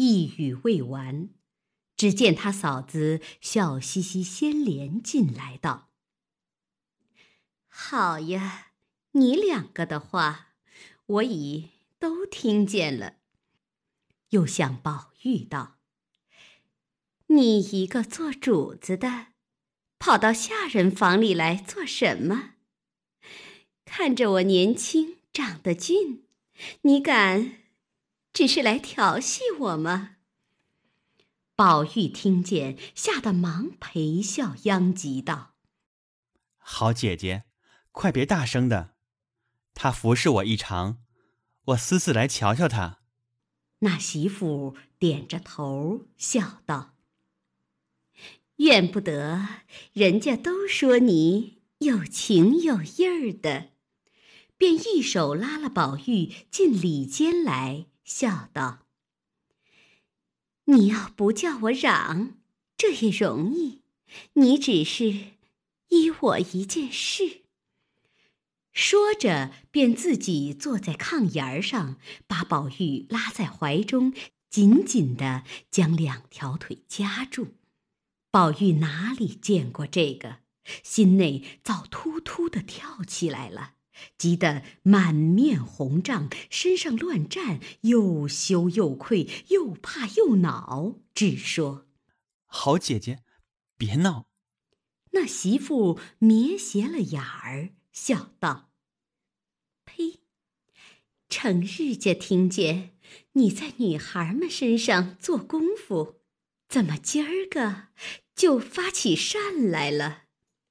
一语未完，只见他嫂子笑嘻嘻先连进来道：“好呀，你两个的话，我已都听见了。”又向宝玉道：“你一个做主子的，跑到下人房里来做什么？看着我年轻长得俊，你敢只是来调戏我吗？”宝玉听见，吓得忙陪笑央及道：“好姐姐，快别大声的，他服侍我一场，我私自来瞧瞧他。”那媳妇点着头笑道：“怨不得，人家都说你有情有义儿的。”便一手拉了宝玉进里间来，笑道：“你要不叫我嚷，这也容易。你只是依我一件事。”说着，便自己坐在炕沿上，把宝玉拉在怀中，紧紧的将两条腿夹住。宝玉哪里见过这个，心内早突突的跳起来了，急得满面红胀，身上乱颤，又羞又愧，又怕又恼，只说：“好姐姐，别闹。”那媳妇瞥斜了眼儿，笑道。呸！成日家听见你在女孩们身上做功夫，怎么今儿个就发起善来了？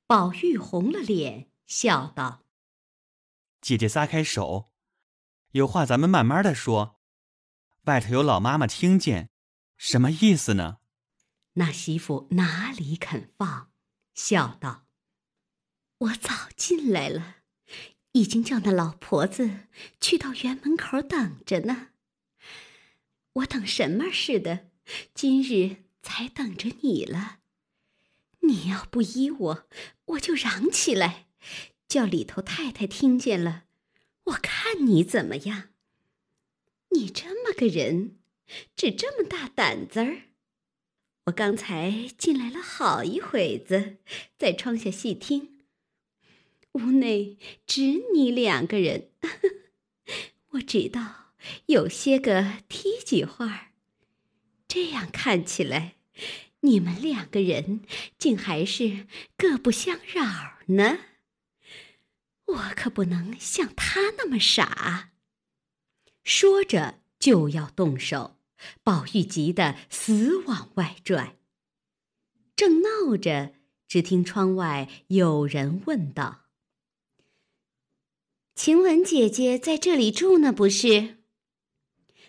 宝玉红了脸，笑道：“姐姐撒开手，有话咱们慢慢的说。外头有老妈妈听见，什么意思呢？”那媳妇哪里肯放，笑道：“我早进来了。”已经叫那老婆子去到园门口等着呢。我等什么似的，今日才等着你了。你要不依我，我就嚷起来，叫里头太太听见了，我看你怎么样。你这么个人，只这么大胆子儿。我刚才进来了好一会子，在窗下细听。屋内只你两个人，我知道有些个梯几话儿。这样看起来，你们两个人竟还是各不相扰呢。我可不能像他那么傻。说着就要动手，宝玉急得死往外拽。正闹着，只听窗外有人问道。晴雯姐姐在这里住呢，不是？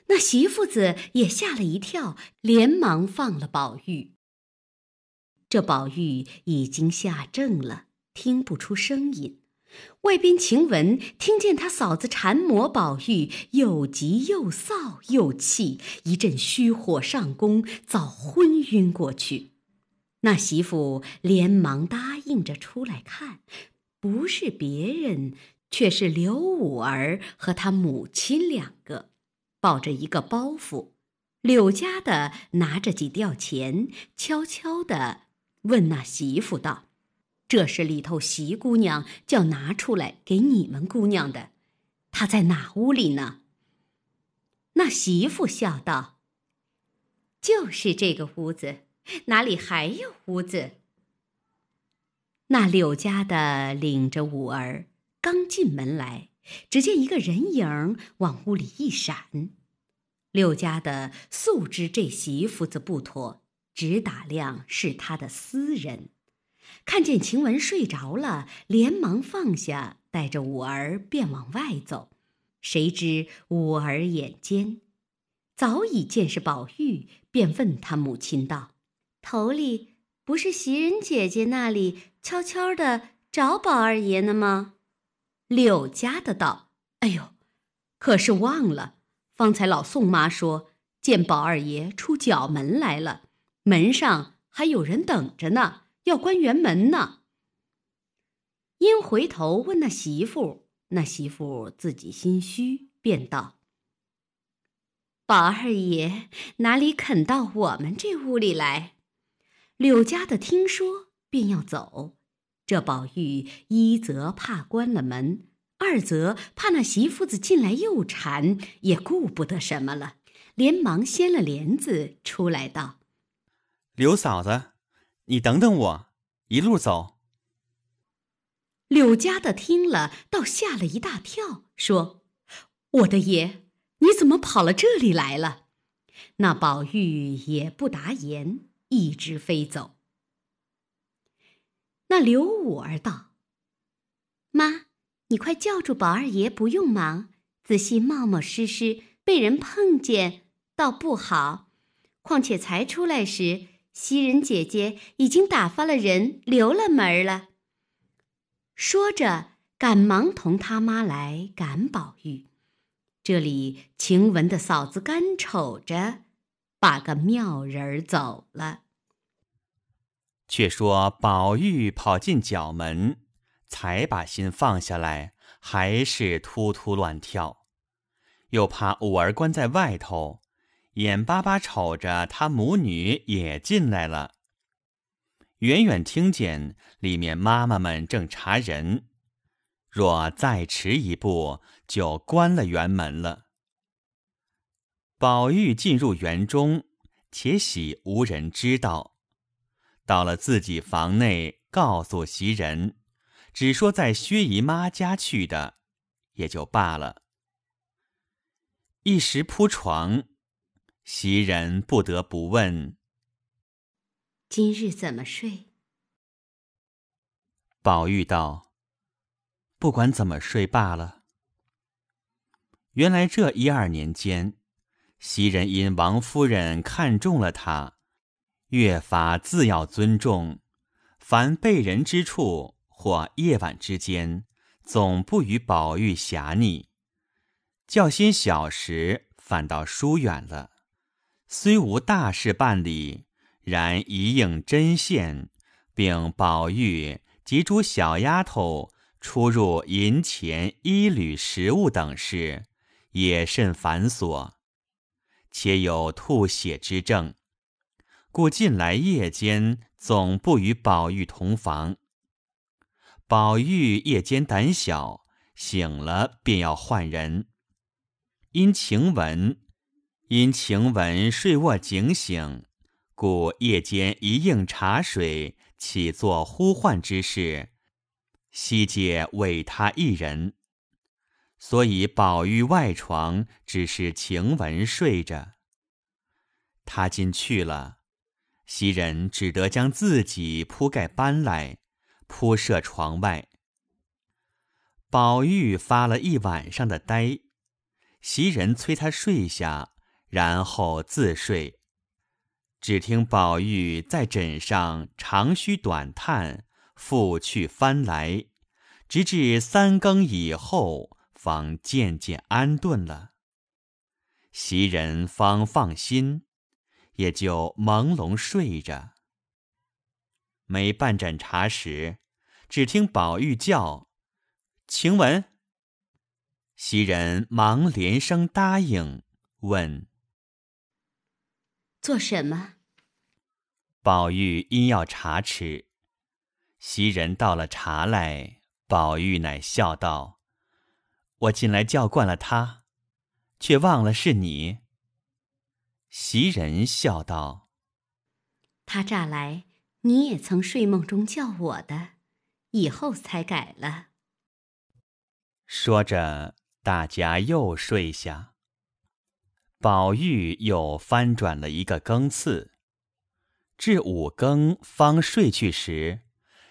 那媳妇子也吓了一跳，连忙放了宝玉。这宝玉已经吓怔了，听不出声音。外边晴雯听见他嫂子缠磨宝玉，又急又臊又气，一阵虚火上攻，早昏晕过去。那媳妇连忙答应着出来看，不是别人。却是刘五儿和他母亲两个，抱着一个包袱。柳家的拿着几吊钱，悄悄地问那媳妇道：“这是里头席姑娘叫拿出来给你们姑娘的，她在哪屋里呢？”那媳妇笑道：“就是这个屋子，哪里还有屋子？”那柳家的领着五儿。刚进门来，只见一个人影往屋里一闪。六家的素知这媳妇子不妥，只打量是他的私人。看见晴雯睡着了，连忙放下，带着五儿便往外走。谁知五儿眼尖，早已见是宝玉，便问他母亲道：“头里不是袭人姐姐那里悄悄的找宝二爷呢吗？”柳家的道：“哎呦，可是忘了，方才老宋妈说见宝二爷出角门来了，门上还有人等着呢，要关园门呢。”因回头问那媳妇，那媳妇自己心虚，便道：“宝二爷哪里肯到我们这屋里来？柳家的听说便要走，这宝玉一则怕关了门，二则怕那媳妇子进来又馋，也顾不得什么了，连忙掀了帘子出来道：“柳嫂子，你等等我，一路走。”柳家的听了，倒吓了一大跳，说：“我的爷。”你怎么跑了这里来了？那宝玉也不答言，一直飞走。那刘五儿道：“妈，你快叫住宝二爷，不用忙，仔细冒冒失失，被人碰见，倒不好。况且才出来时，袭人姐姐已经打发了人，留了门了。”说着，赶忙同他妈来赶宝玉。这里晴雯的嫂子干瞅着，把个妙人儿走了。却说宝玉跑进角门，才把心放下来，还是突突乱跳，又怕五儿关在外头，眼巴巴瞅着他母女也进来了。远远听见里面妈妈们正查人。若再迟一步，就关了园门了。宝玉进入园中，且喜无人知道。到了自己房内，告诉袭人，只说在薛姨妈家去的，也就罢了。一时铺床，袭人不得不问：“今日怎么睡？”宝玉道。不管怎么睡罢了。原来这一二年间，袭人因王夫人看中了他，越发自要尊重，凡被人之处或夜晚之间，总不与宝玉狭逆。较心小时，反倒疏远了。虽无大事办理，然一应针线，并宝玉及诸小丫头。出入银钱、衣履、食物等事，也甚繁琐，且有吐血之症，故近来夜间总不与宝玉同房。宝玉夜间胆小，醒了便要唤人。因晴雯，因晴雯睡卧警醒，故夜间一应茶水，起作呼唤之事。西界委他一人，所以宝玉外床只是晴雯睡着。他今去了，袭人只得将自己铺盖搬来，铺设床外。宝玉发了一晚上的呆，袭人催他睡下，然后自睡。只听宝玉在枕上长吁短叹。复去翻来，直至三更以后，方渐渐安顿了。袭人方放心，也就朦胧睡着。没半盏茶时，只听宝玉叫：“晴雯。”袭人忙连声答应，问：“做什么？”宝玉因要茶吃。袭人倒了茶来，宝玉乃笑道：“我近来叫惯了他，却忘了是你。”袭人笑道：“他乍来，你也曾睡梦中叫我的，以后才改了。”说着，大家又睡下。宝玉又翻转了一个更次，至五更方睡去时。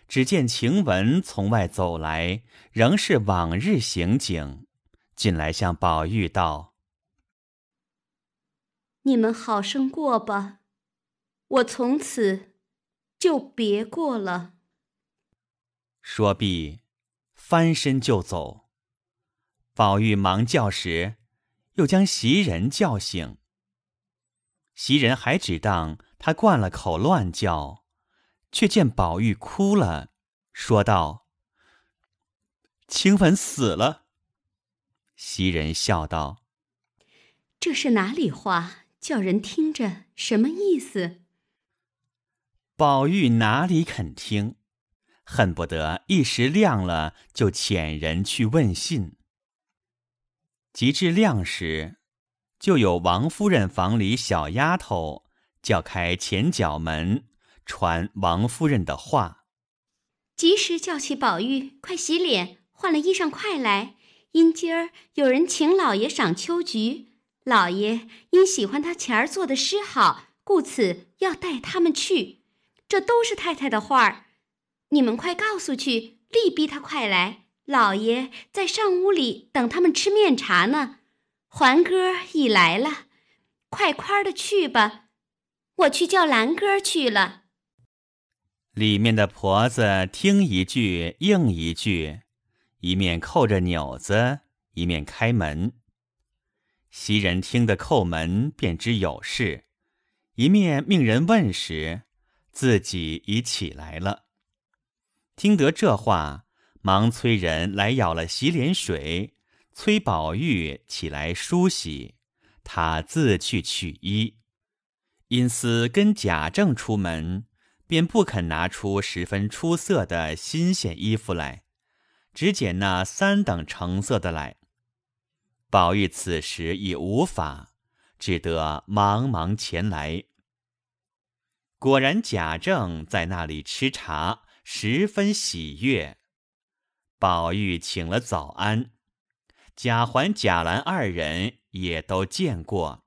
只见晴雯从外走来，仍是往日行景，进来向宝玉道：“你们好生过吧，我从此就别过了。”说毕，翻身就走。宝玉忙叫时，又将袭人叫醒。袭人还只当他灌了口乱叫。却见宝玉哭了，说道：“晴雯死了。”袭人笑道：“这是哪里话？叫人听着什么意思？宝玉哪里肯听，恨不得一时亮了，就遣人去问信。及至亮时，就有王夫人房里小丫头叫开前角门，传王夫人的话。及时叫起宝玉，快洗脸，换了衣裳，快来！因今儿有人请老爷赏秋菊，老爷因喜欢他前儿做的诗好，故此要带他们去。这都是太太的话儿，你们快告诉去，力逼他快来。老爷在上屋里等他们吃面茶呢。环哥已来了，快快的去吧。我去叫兰哥去了。里面的婆子听一句应一句，一面扣着钮子，一面开门。袭人听得叩门，便知有事，一面命人问时，自己已起来了。听得这话，忙催人来舀了洗脸水，催宝玉起来梳洗，他自去取衣。因思跟贾政出门。便不肯拿出十分出色的新鲜衣服来，只捡那三等成色的来。宝玉此时已无法，只得忙忙前来。果然贾政在那里吃茶，十分喜悦。宝玉请了早安，贾环、贾兰二人也都见过。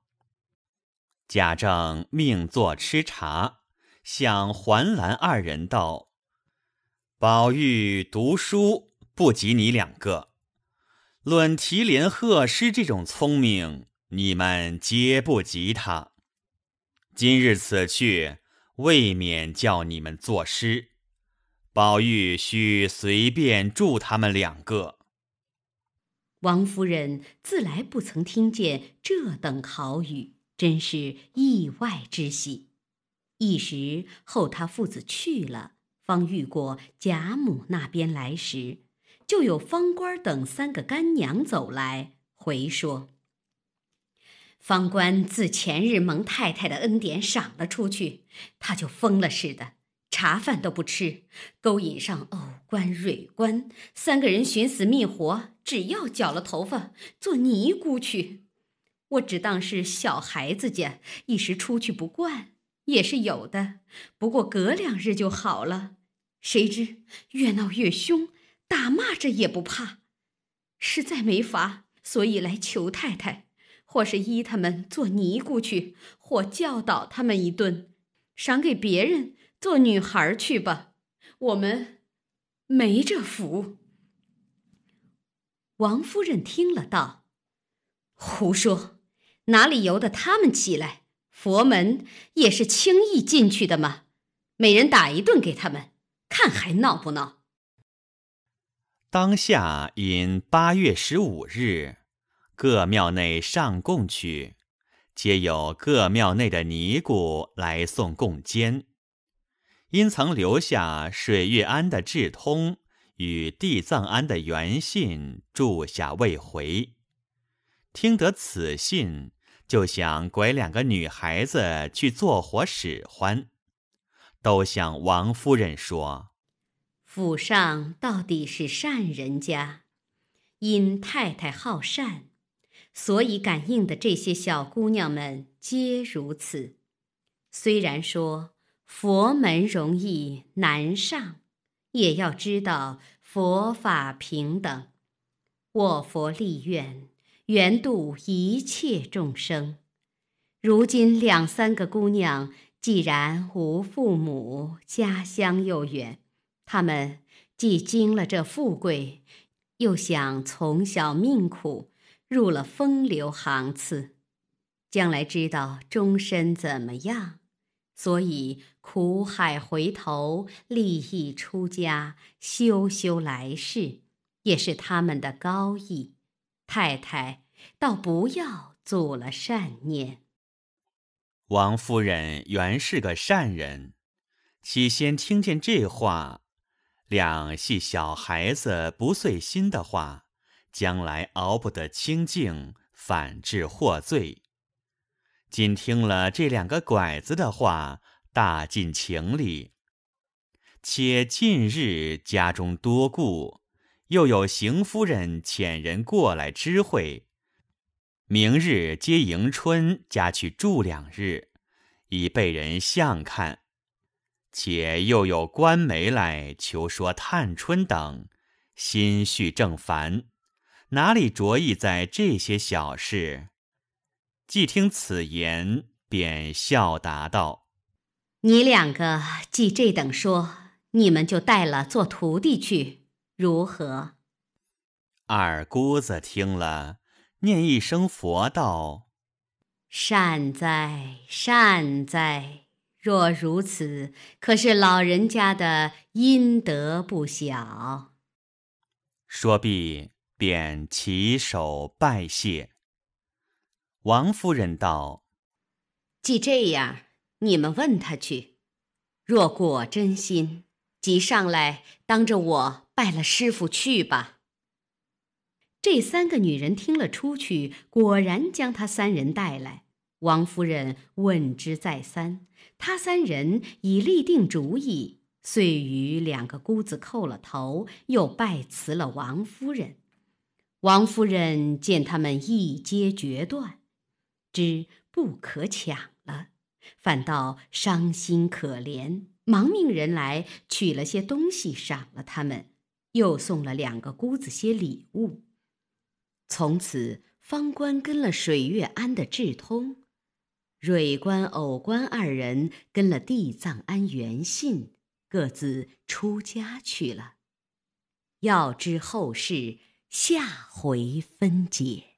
贾政命坐吃茶。向环兰二人道：“宝玉读书不及你两个，论提联贺诗这种聪明，你们皆不及他。今日此去，未免叫你们作诗。宝玉须随便住他们两个。”王夫人自来不曾听见这等好语，真是意外之喜。一时后，他父子去了，方遇过贾母那边来时，就有方官等三个干娘走来回说：“方官自前日蒙太太的恩典赏了出去，他就疯了似的，茶饭都不吃，勾引上偶官、蕊官三个人，寻死觅活，只要绞了头发做尼姑去。我只当是小孩子家，一时出去不惯。”也是有的，不过隔两日就好了。谁知越闹越凶，打骂着也不怕，实在没法，所以来求太太，或是依他们做尼姑去，或教导他们一顿，赏给别人做女孩去吧。我们没这福。王夫人听了道：“胡说，哪里由得他们起来？”佛门也是轻易进去的吗？每人打一顿给他们，看还闹不闹？当下因八月十五日，各庙内上供去，皆有各庙内的尼姑来送供监。因曾留下水月庵的智通与地藏庵的元信住下未回，听得此信。就想拐两个女孩子去做活使唤，都向王夫人说：“府上到底是善人家，因太太好善，所以感应的这些小姑娘们皆如此。虽然说佛门容易难上，也要知道佛法平等，我佛立愿。”缘度一切众生。如今两三个姑娘既然无父母，家乡又远，她们既经了这富贵，又想从小命苦，入了风流行次，将来知道终身怎么样，所以苦海回头，立意出家，修修来世，也是他们的高义。太太，倒不要阻了善念。王夫人原是个善人，起先听见这话，两系小孩子不遂心的话，将来熬不得清净，反致获罪，今听了这两个拐子的话，大尽情理。且近日家中多故，又有邢夫人遣人过来知会，明日接迎春家去住两日，已被人相看。且又有官媒来求说探春等，心绪正烦，哪里着意在这些小事？既听此言，便笑答道：“你两个既这等说，你们就带了做徒弟去，如何？”二姑子听了，念一声佛道：“善哉，善哉！若如此，可是老人家的阴德不小。”说毕，便起手拜谢。王夫人道：“既这样，你们问他去。若果真心，即上来当着我拜了师傅去吧。”这三个女人听了出去，果然将他三人带来。王夫人问之再三，他三人已立定主意，遂与两个姑子叩了头，又拜辞了王夫人。王夫人见他们一皆决断。知不可抢了，反倒伤心可怜，忙命人来取了些东西赏了他们，又送了两个姑子些礼物。从此，方官跟了水月庵的智通，蕊官、藕官二人跟了地藏庵元信，各自出家去了。要知后事，下回分解。